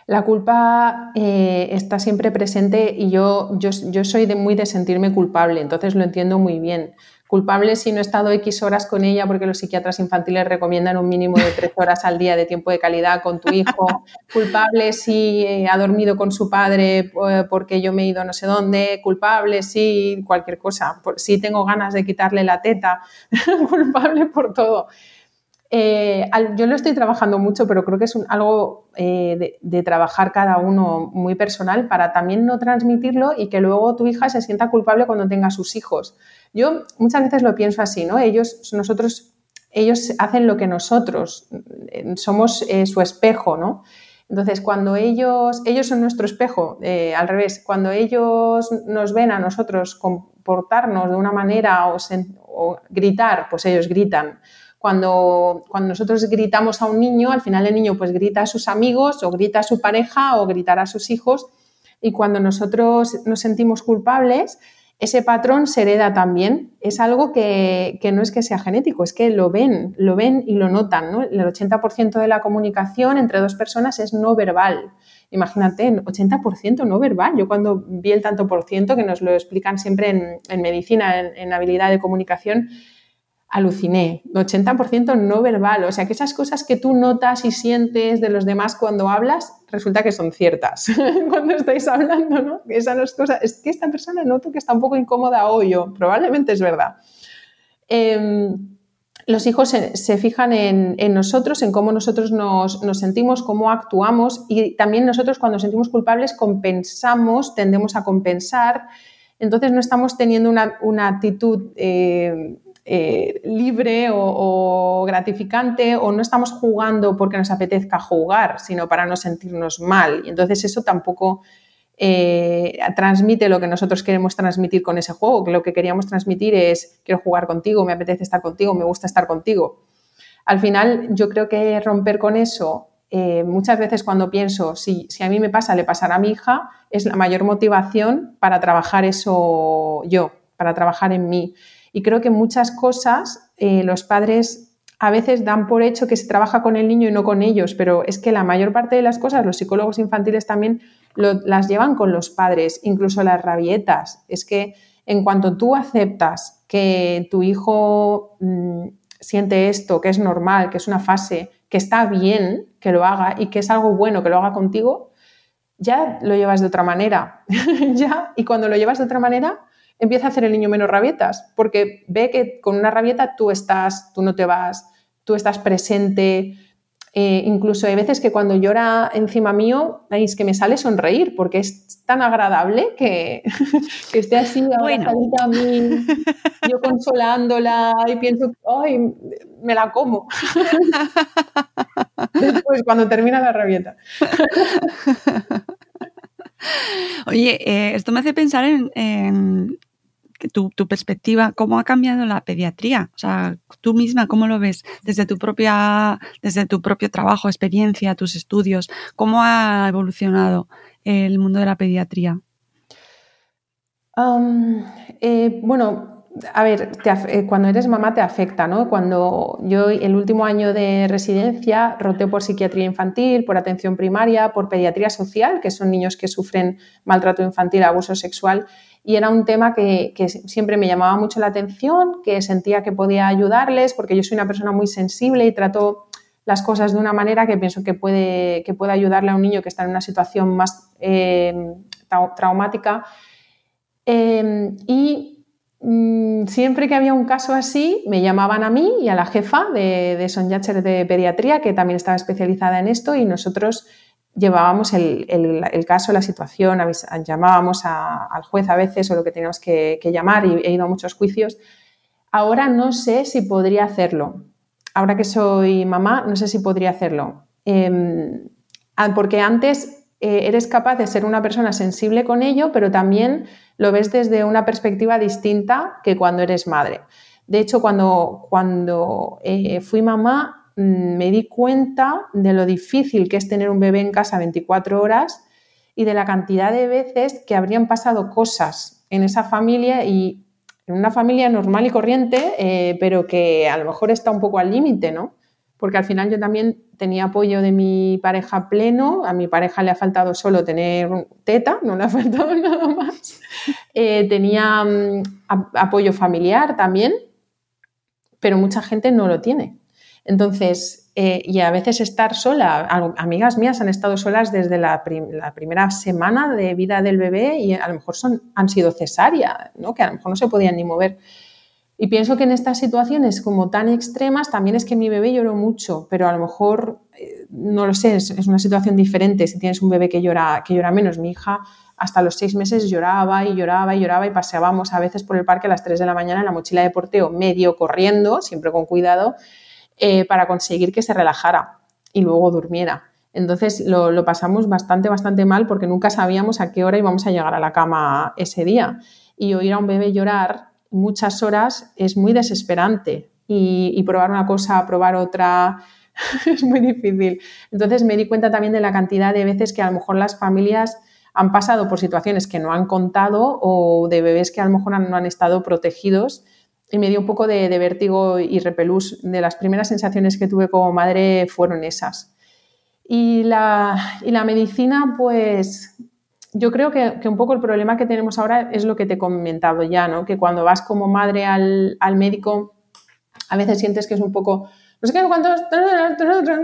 La culpa eh, está siempre presente y yo, yo, yo soy de muy de sentirme culpable, entonces lo entiendo muy bien culpable si no he estado X horas con ella porque los psiquiatras infantiles recomiendan un mínimo de tres horas al día de tiempo de calidad con tu hijo, culpable si ha dormido con su padre eh, porque yo me he ido no sé dónde, culpable si cualquier cosa, si tengo ganas de quitarle la teta, (laughs) culpable por todo. Eh, yo lo estoy trabajando mucho, pero creo que es algo de, de, trabajar cada uno muy personal para también no transmitirlo y que luego tu hija se sienta culpable cuando tenga sus hijos. Yo muchas veces lo pienso así, ¿no? Ellos, nosotros, ellos hacen lo que nosotros, eh, somos eh, su espejo, ¿no? Entonces, cuando ellos, ellos son nuestro espejo, eh, al revés, cuando ellos nos ven a nosotros comportarnos de una manera o, gritar, pues ellos gritan. Cuando, cuando, nosotros gritamos a un niño, al final el niño pues grita a sus amigos o grita a su pareja o gritará a sus hijos. Y cuando nosotros nos sentimos culpables, ese patrón se hereda también. Es algo que, no es que sea genético, es que lo ven, lo ven y lo notan. El 80% de la comunicación entre dos personas es no verbal. Imagínate, 80% no verbal. Yo cuando vi el tanto por ciento, que nos lo explican siempre en, medicina, en habilidad de comunicación, aluciné. 80% no verbal. O sea, que esas cosas que tú notas y sientes de los demás cuando hablas, resulta que son ciertas (laughs) cuando estáis hablando, ¿no? Esas cosas, es que esta persona noto que está un poco incómoda hoy, yo. Probablemente es verdad. Em, los hijos se, fijan en, nosotros, en cómo nosotros nos, sentimos, cómo actuamos y también nosotros cuando sentimos culpables compensamos, tendemos a compensar. Entonces no estamos teniendo una, actitud eh, eh, libre o, gratificante o no estamos jugando porque nos apetezca jugar, sino para no sentirnos mal. Y entonces eso tampoco eh, transmite lo que nosotros queremos transmitir con ese juego, que lo que queríamos transmitir es quiero jugar contigo, me apetece estar contigo, me gusta estar contigo. Al final yo creo que romper con eso, eh, muchas veces cuando pienso si, si a mí me pasa, le pasará a mi hija, es la mayor motivación para trabajar eso yo para trabajar en mí. Y creo que muchas cosas eh, los padres a veces dan por hecho que se trabaja con el niño y no con ellos, pero es que la mayor parte de las cosas los psicólogos infantiles también las llevan con los padres, incluso las rabietas. Es que en cuanto tú aceptas que tu hijo mm, siente esto, que es normal, que es una fase, que está bien que lo haga y que es algo bueno que lo haga contigo, ya lo llevas de otra manera. (laughs) ya, y cuando lo llevas de otra manera, empieza a hacer el niño menos rabietas, porque ve que con una rabieta tú estás, tú no te vas, tú estás presente, eh, incluso hay veces que cuando llora encima mío, es que me sale sonreír porque es tan agradable que, (laughs) esté así ahora a mí, yo consolándola y pienso, ay, me la como. (laughs) Después, cuando termina la rabieta. (laughs) Oye, eh, esto me hace pensar en tu, perspectiva, ¿cómo ha cambiado la pediatría? O sea, tú misma, ¿cómo lo ves desde tu propia, desde tu propio trabajo, experiencia, tus estudios? ¿Cómo ha evolucionado el mundo de la pediatría? Eh, bueno, a ver, eh, cuando eres mamá te afecta, ¿no? Cuando yo el último año de residencia roté por psiquiatría infantil, por atención primaria, por pediatría social, que son niños que sufren maltrato infantil, abuso sexual, y era un tema que, siempre me llamaba mucho la atención, que sentía que podía ayudarles, porque yo soy una persona muy sensible y trato las cosas de una manera que pienso que puede, que puede ayudarle a un niño que está en una situación más eh, traumática. Em, y mm, siempre que había un caso así, me llamaban a mí y a la jefa de, de de Pediatría, que también estaba especializada en esto, y nosotros llevábamos el, caso, la situación, llamábamos al juez a veces o lo que teníamos que, llamar y he ido a muchos juicios. Ahora no sé si podría hacerlo. Ahora que soy mamá, no sé si podría hacerlo. Em, porque antes eh, eres capaz de ser una persona sensible con ello, pero también lo ves desde una perspectiva distinta que cuando eres madre. De hecho, cuando, cuando eh, fui mamá, Mm, me di cuenta de lo difícil que es tener un bebé en casa 24 horas y de la cantidad de veces que habrían pasado cosas en esa familia y en una familia normal y corriente, eh, pero que a lo mejor está un poco al límite, ¿no? Porque al final yo también tenía apoyo de mi pareja pleno, a mi pareja le ha faltado solo tener teta, no le ha (laughs) faltado nada más. Eh, tenía mm, apoyo familiar también, pero mucha gente no lo tiene. Entonces, eh, y a veces estar sola, amigas mías han estado solas desde la, primera semana de vida del bebé y a lo mejor son, han sido cesárea, ¿no? que a lo mejor no se podían ni mover. Y pienso que en estas situaciones como tan extremas también es que mi bebé lloró mucho, pero a lo mejor, eh, no lo sé, es, una situación diferente si tienes un bebé que llora, que llora menos. Mi hija hasta los seis meses lloraba y lloraba y lloraba y paseábamos a veces por el parque a las tres de la mañana en la mochila de porteo, medio corriendo, siempre con cuidado, eh, para conseguir que se relajara y luego durmiera. Entonces lo, pasamos bastante, bastante mal porque nunca sabíamos a qué hora íbamos a llegar a la cama ese día. Y oír a un bebé llorar muchas horas es muy desesperante y, probar una cosa, probar otra, (laughs) es muy difícil. Entonces me di cuenta también de la cantidad de veces que a lo mejor las familias han pasado por situaciones que no han contado o de bebés que a lo mejor no han estado protegidos y me dio un poco de, vértigo y repelús. De las primeras sensaciones que tuve como madre fueron esas. Y la, la medicina, pues yo creo que, un poco el problema que tenemos ahora es lo que te he comentado ya, ¿no? Que cuando vas como madre al, médico, a veces sientes que es un poco, no sé qué, cuántos,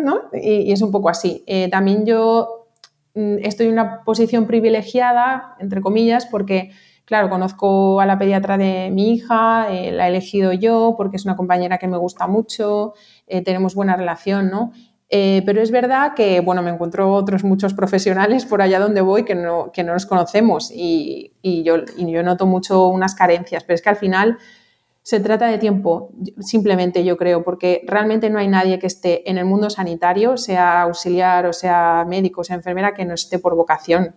¿no? Y, es un poco así. Eh, también yo mm, estoy en una posición privilegiada, entre comillas, porque Claro, conozco a la pediatra de mi hija, eh, la he elegido yo porque es una compañera que me gusta mucho, eh, tenemos buena relación, ¿no? Eh, pero es verdad que, bueno, me encuentro otros muchos profesionales por allá donde voy que no, que no nos conocemos y, yo, y yo noto mucho unas carencias, pero es que al final se trata de tiempo, simplemente yo creo, porque realmente no hay nadie que esté en el mundo sanitario, sea auxiliar o sea médico o sea enfermera, que no esté por vocación.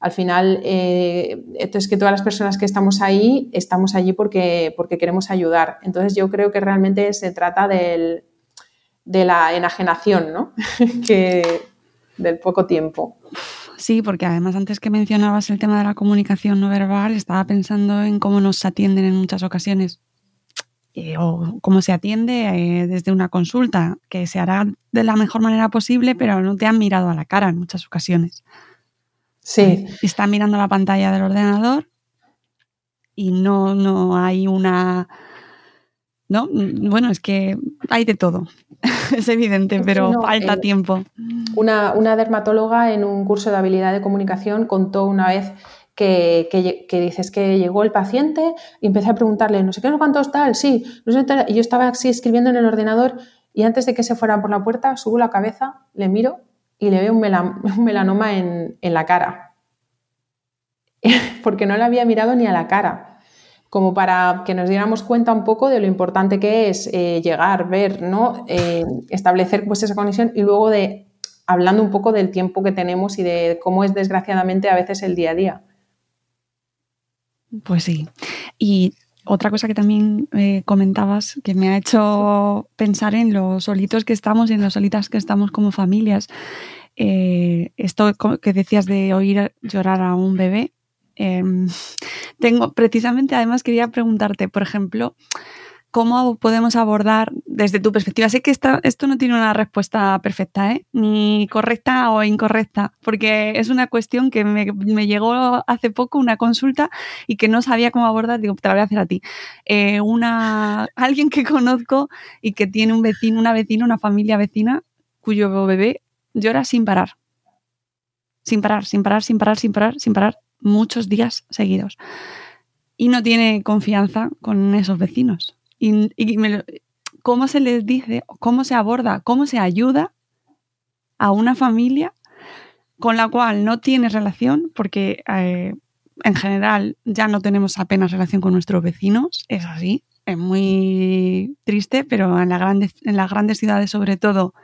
Al final, eh, es que todas las personas que estamos ahí, estamos allí porque, porque queremos ayudar. Entonces yo creo que realmente se trata del, de la enajenación, ¿no? (laughs) que, del poco tiempo. Sí, porque además antes que mencionabas el tema de la comunicación no verbal, estaba pensando en cómo nos atienden en muchas ocasiones eh, o cómo se atiende eh, desde una consulta, que se hará de la mejor manera posible, pero no te han mirado a la cara en muchas ocasiones. Sí. Están mirando la pantalla del ordenador y no, no hay una... No, bueno, es que hay de todo, (laughs) es evidente, pero falta eh, tiempo. Una, una, dermatóloga en un curso de habilidad de comunicación contó una vez que, que, dices que llegó el paciente y empecé a preguntarle, no sé qué, no cuántos tal, sí, no sé, tal. y yo estaba así escribiendo en el ordenador y antes de que se fuera por la puerta, subo la cabeza, le miro y le veo un, melanoma en, en la cara. (laughs) Porque no le había mirado ni a la cara como para que nos diéramos cuenta un poco de lo importante que es eh, llegar, ver, ¿no? Eh, establecer pues esa conexión y luego de hablando un poco del tiempo que tenemos y de cómo es desgraciadamente a veces el día a día. Pues sí. Y otra cosa que también eh, comentabas que me ha hecho pensar en los solitos que estamos y en las solitas que estamos como familias. Eh, esto que decías de oír llorar a un bebé. Em, tengo, precisamente, además quería preguntarte, por ejemplo, ¿Cómo podemos abordar desde tu perspectiva? Sé que esto no tiene una respuesta perfecta, ¿eh? ni correcta o incorrecta, porque es una cuestión que me, llegó hace poco una consulta y que no sabía cómo abordar. Digo, te la voy a hacer a ti. Eh, una, alguien que conozco y que tiene un vecino, una vecina, una familia vecina cuyo bebé llora sin parar. Sin parar, sin parar, sin parar, sin parar, sin parar, muchos días seguidos. Y no tiene confianza con esos vecinos. Y, cómo se les dice, cómo se aborda, cómo se ayuda a una familia con la cual no tienes relación, porque eh, en general ya no tenemos apenas relación con nuestros vecinos, es así, es muy triste, pero en, en las grandes ciudades sobre todo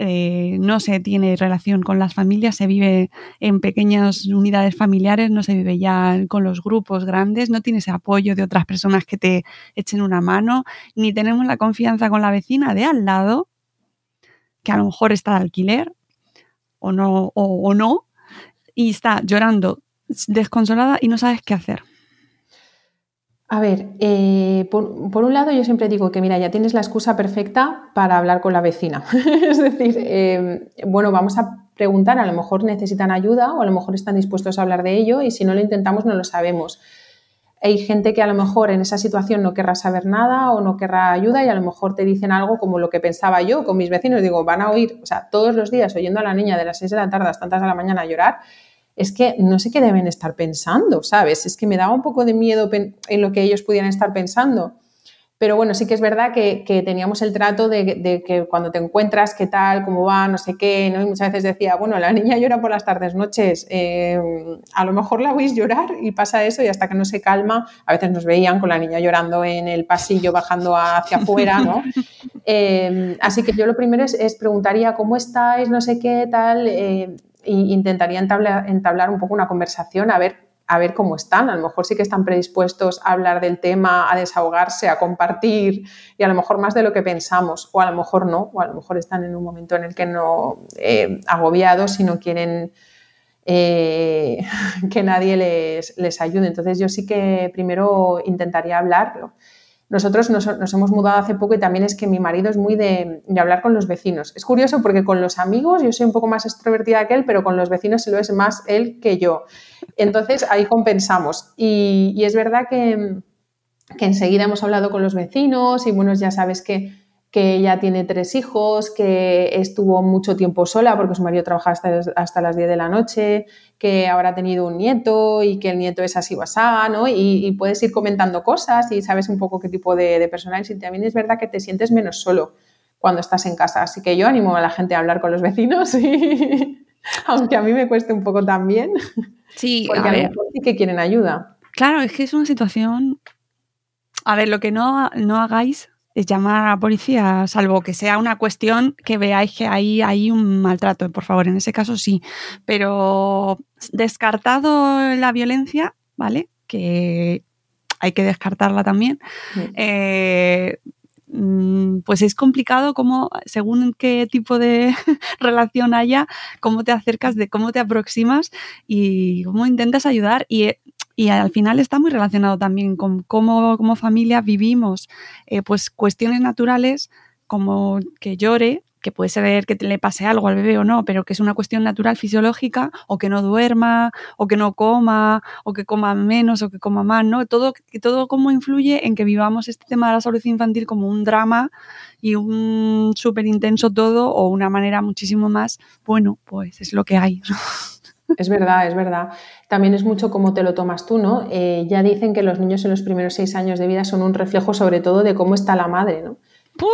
eh, no se tiene relación con las familias, se vive en pequeñas unidades familiares, no se vive ya con los grupos grandes, no tienes apoyo de otras personas que te echen una mano, ni tenemos la confianza con la vecina de al lado, que a lo mejor está de alquiler o no, o no, y está llorando desconsolada y no sabes qué hacer. A ver, eh, por, un lado yo siempre digo que mira, ya tienes la excusa perfecta para hablar con la vecina. (laughs) es decir, em, bueno, vamos a preguntar, a lo mejor necesitan ayuda o a lo mejor están dispuestos a hablar de ello y si no lo intentamos no lo sabemos. Hay gente que a lo mejor en esa situación no querrá saber nada o no querrá ayuda y a lo mejor te dicen algo como lo que pensaba yo con mis vecinos. Digo, van a oír, o sea, todos los días oyendo a la niña de las 6 de la tarde hasta tantas de la mañana llorar es que no sé qué deben estar pensando, ¿sabes? Es que me daba un poco de miedo en lo que ellos pudieran estar pensando. Pero bueno, sí que es verdad que, teníamos el trato de, que cuando te encuentras, qué tal, cómo va, no sé qué, ¿no? Y muchas veces decía, bueno, la niña llora por las tardes, noches, eh, a lo mejor la oís llorar y pasa eso y hasta que no se calma, a veces nos veían con la niña llorando en el pasillo, bajando hacia afuera, ¿no? (laughs) Eh, así que yo lo primero es, preguntaría, ¿cómo estáis? No sé qué, tal. Eh, intentaría entablar, un poco una conversación a ver, a ver cómo están. A lo mejor sí que están predispuestos a hablar del tema, a desahogarse, a compartir y a lo mejor más de lo que pensamos o a lo mejor no, o a lo mejor están en un momento en el que no eh, agobiados y no quieren eh, (laughs) que nadie les, les ayude. Entonces yo sí que primero intentaría hablarlo. Nosotros nos, hemos mudado hace poco y también es que mi marido es muy de, hablar con los vecinos. Es curioso porque con los amigos yo soy un poco más extrovertida que él, pero con los vecinos se lo es más él que yo. Entonces ahí compensamos. Y, es verdad que, que enseguida hemos hablado con los vecinos y bueno, ya sabes que que ella tiene tres hijos, que estuvo mucho tiempo sola porque su marido trabaja hasta, las 10 de la noche, que ahora ha tenido un nieto y que el nieto es así basá, ¿no? Y, puedes ir comentando cosas y sabes un poco qué tipo de, de persona es. Y también es verdad que te sientes menos solo cuando estás en casa. Así que yo animo a la gente a hablar con los vecinos, (laughs) aunque a mí me cueste un poco también. Sí, (laughs) porque a, ver. sí que quieren ayuda. Claro, es que es una situación... A ver, lo que no, no hagáis llamar a la policía, salvo que sea una cuestión que veáis que ahí hay un maltrato, por favor, en ese caso sí. Pero descartado la violencia, ¿vale? Que hay que descartarla también. Eh, mm, pues es complicado cómo, según qué tipo de (laughs) relación haya, cómo te acercas, de cómo te aproximas y cómo intentas ayudar. Y, y al final está muy relacionado también con cómo como familia vivimos eh, pues cuestiones naturales como que llore que puede ser que le pase algo al bebé o no, pero que es una cuestión natural fisiológica, o que no duerma, o que no coma, o que coma menos, o que coma más, ¿no? Todo, todo cómo influye en que vivamos este tema de la salud infantil como un drama y un súper intenso todo, o una manera muchísimo más, bueno, pues es lo que hay. Es verdad, es verdad. También es mucho cómo te lo tomas tú, ¿no? Eh, ya dicen que los niños en los primeros seis años de vida son un reflejo sobre todo de cómo está la madre, ¿no?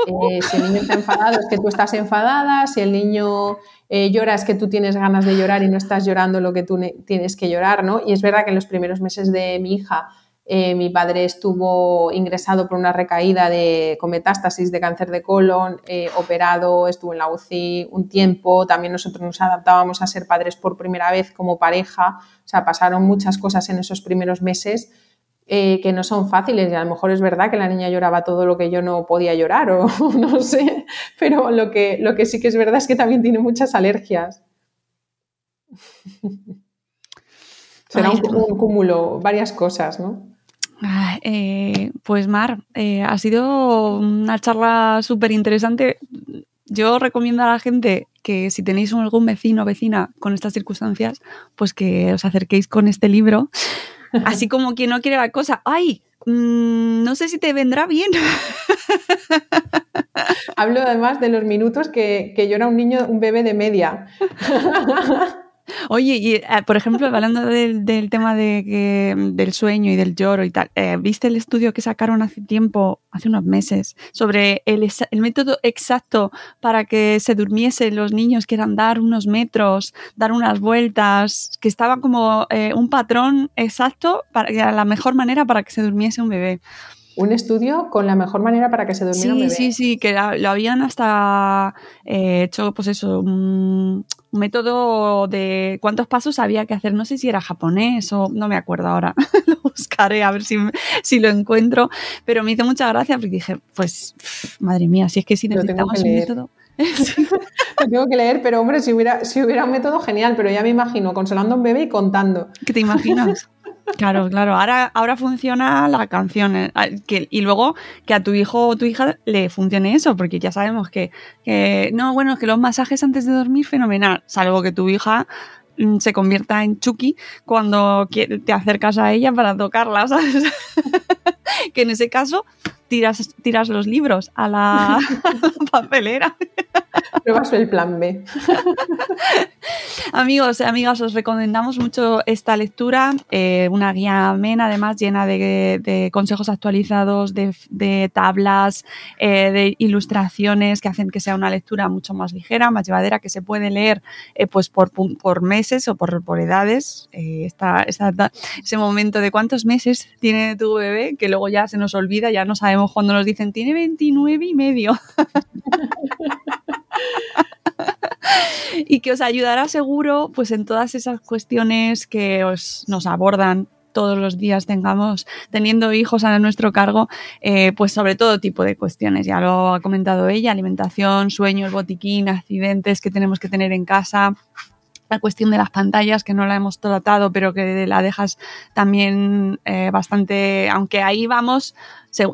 Eh, si el niño está enfadado es que tú estás enfadada, si el niño eh, llora es que tú tienes ganas de llorar y no estás llorando lo que tú tienes que llorar, ¿no? Y es verdad que en los primeros meses de mi hija eh, mi padre estuvo ingresado por una recaída de, con metástasis de cáncer de colon, operado, estuvo en la UCI un tiempo, también nosotros nos adaptábamos a ser padres por primera vez como pareja, o sea, pasaron muchas cosas en esos primeros meses eh, que no son fáciles y a lo mejor es verdad que la niña lloraba todo lo que yo no podía llorar o (laughs) no sé, pero lo que, lo que sí que es verdad es que también tiene muchas alergias. (laughs) Será un, cúmulo, varias cosas, ¿no? Eh, pues Mar, eh, ha sido una charla súper interesante. Yo recomiendo a la gente que si tenéis algún vecino o vecina con estas circunstancias, pues que os acerquéis con este libro (laughs) Así como quien no quiere la cosa. ¡Ay! Mm, no sé si te vendrá bien. Hablo además de los minutos que, que yo era un niño, un bebé de media. (laughs) Oye, y, eh, por ejemplo, hablando del, tema de, del sueño y del lloro y tal, eh, ¿viste el estudio que sacaron hace tiempo, hace unos meses, sobre el, método exacto para que se durmiesen los niños, que eran dar unos metros, dar unas vueltas, que estaba como eh, un patrón exacto para la mejor manera para que se durmiese un bebé? un estudio con la mejor manera para que se durmiera sí, un bebé. Sí, sí, que lo habían hasta hecho, pues eso, un método de cuántos pasos había que hacer. No sé si era japonés o no me acuerdo ahora. (laughs) lo buscaré a ver si, si, lo encuentro. Pero me hizo mucha gracia porque dije, pues, madre mía, si es que si necesitamos un método. (laughs) (laughs) lo tengo que leer, pero hombre, si hubiera, si hubiera un método genial, pero ya me imagino consolando a un bebé y contando. ¿Qué te imaginas? Claro, claro. Ahora, ahora funciona la canción. Eh, y luego que a tu hijo o tu hija le funcione eso, porque ya sabemos que, no, bueno, que los masajes antes de dormir, fenomenal. Salvo que tu hija mm, se convierta en Chucky cuando te acercas a ella para tocarla, (laughs) ¿sabes? que en ese caso tiras, tiras los libros a la, (laughs) papelera. Pruebas el plan B. (laughs) Amigos y amigas, os recomendamos mucho esta lectura, eh, una guía amena, además llena de, consejos actualizados, de, tablas, eh, de ilustraciones que hacen que sea una lectura mucho más ligera, más llevadera, que se puede leer eh, pues por, por, meses o por, por edades. ese momento de cuántos meses tiene tu bebé, que luego ya se nos olvida, ya no sabemos cuando nos dicen tiene 29 y medio. y que os ayudará seguro pues en todas esas cuestiones que os, nos abordan todos los días tengamos teniendo hijos a nuestro cargo, eh, pues sobre todo tipo de cuestiones. Ya lo ha comentado ella, alimentación, sueños, botiquín, accidentes que tenemos que tener en casa, la cuestión de las pantallas, que no la hemos tratado, pero que la dejas también eh, bastante, aunque ahí vamos,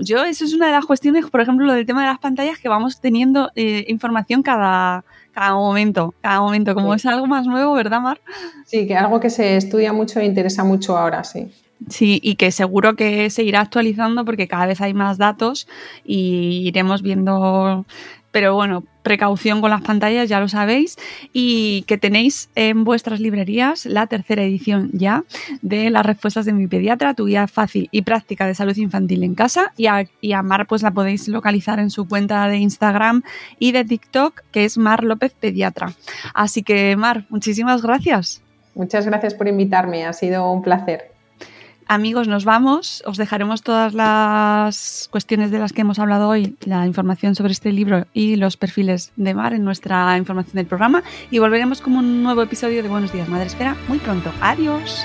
yo, eso es una de las cuestiones, por ejemplo, lo del tema de las pantallas, que vamos teniendo eh, información cada, cada momento, cada momento, como es algo más nuevo, ¿verdad, Mar? Sí, que algo que se estudia mucho e interesa mucho ahora, sí. Sí, y que seguro que se irá actualizando porque cada vez hay más datos y iremos viendo pero bueno, precaución con las pantallas, ya lo sabéis, y que tenéis en vuestras librerías la tercera edición ya de las respuestas de mi pediatra, tu guía fácil y práctica de salud infantil en casa. Y a, y Mar pues la podéis localizar en su cuenta de Instagram y de TikTok, que es Mar López Pediatra. Así que Mar, muchísimas gracias. Muchas gracias por invitarme, ha sido un placer. Amigos, nos vamos. Os dejaremos todas las cuestiones de las que hemos hablado hoy, la información sobre este libro y los perfiles de Mar en nuestra información del programa. Y volveremos con un nuevo episodio de Buenos Días, Madre Esfera, muy pronto. Adiós.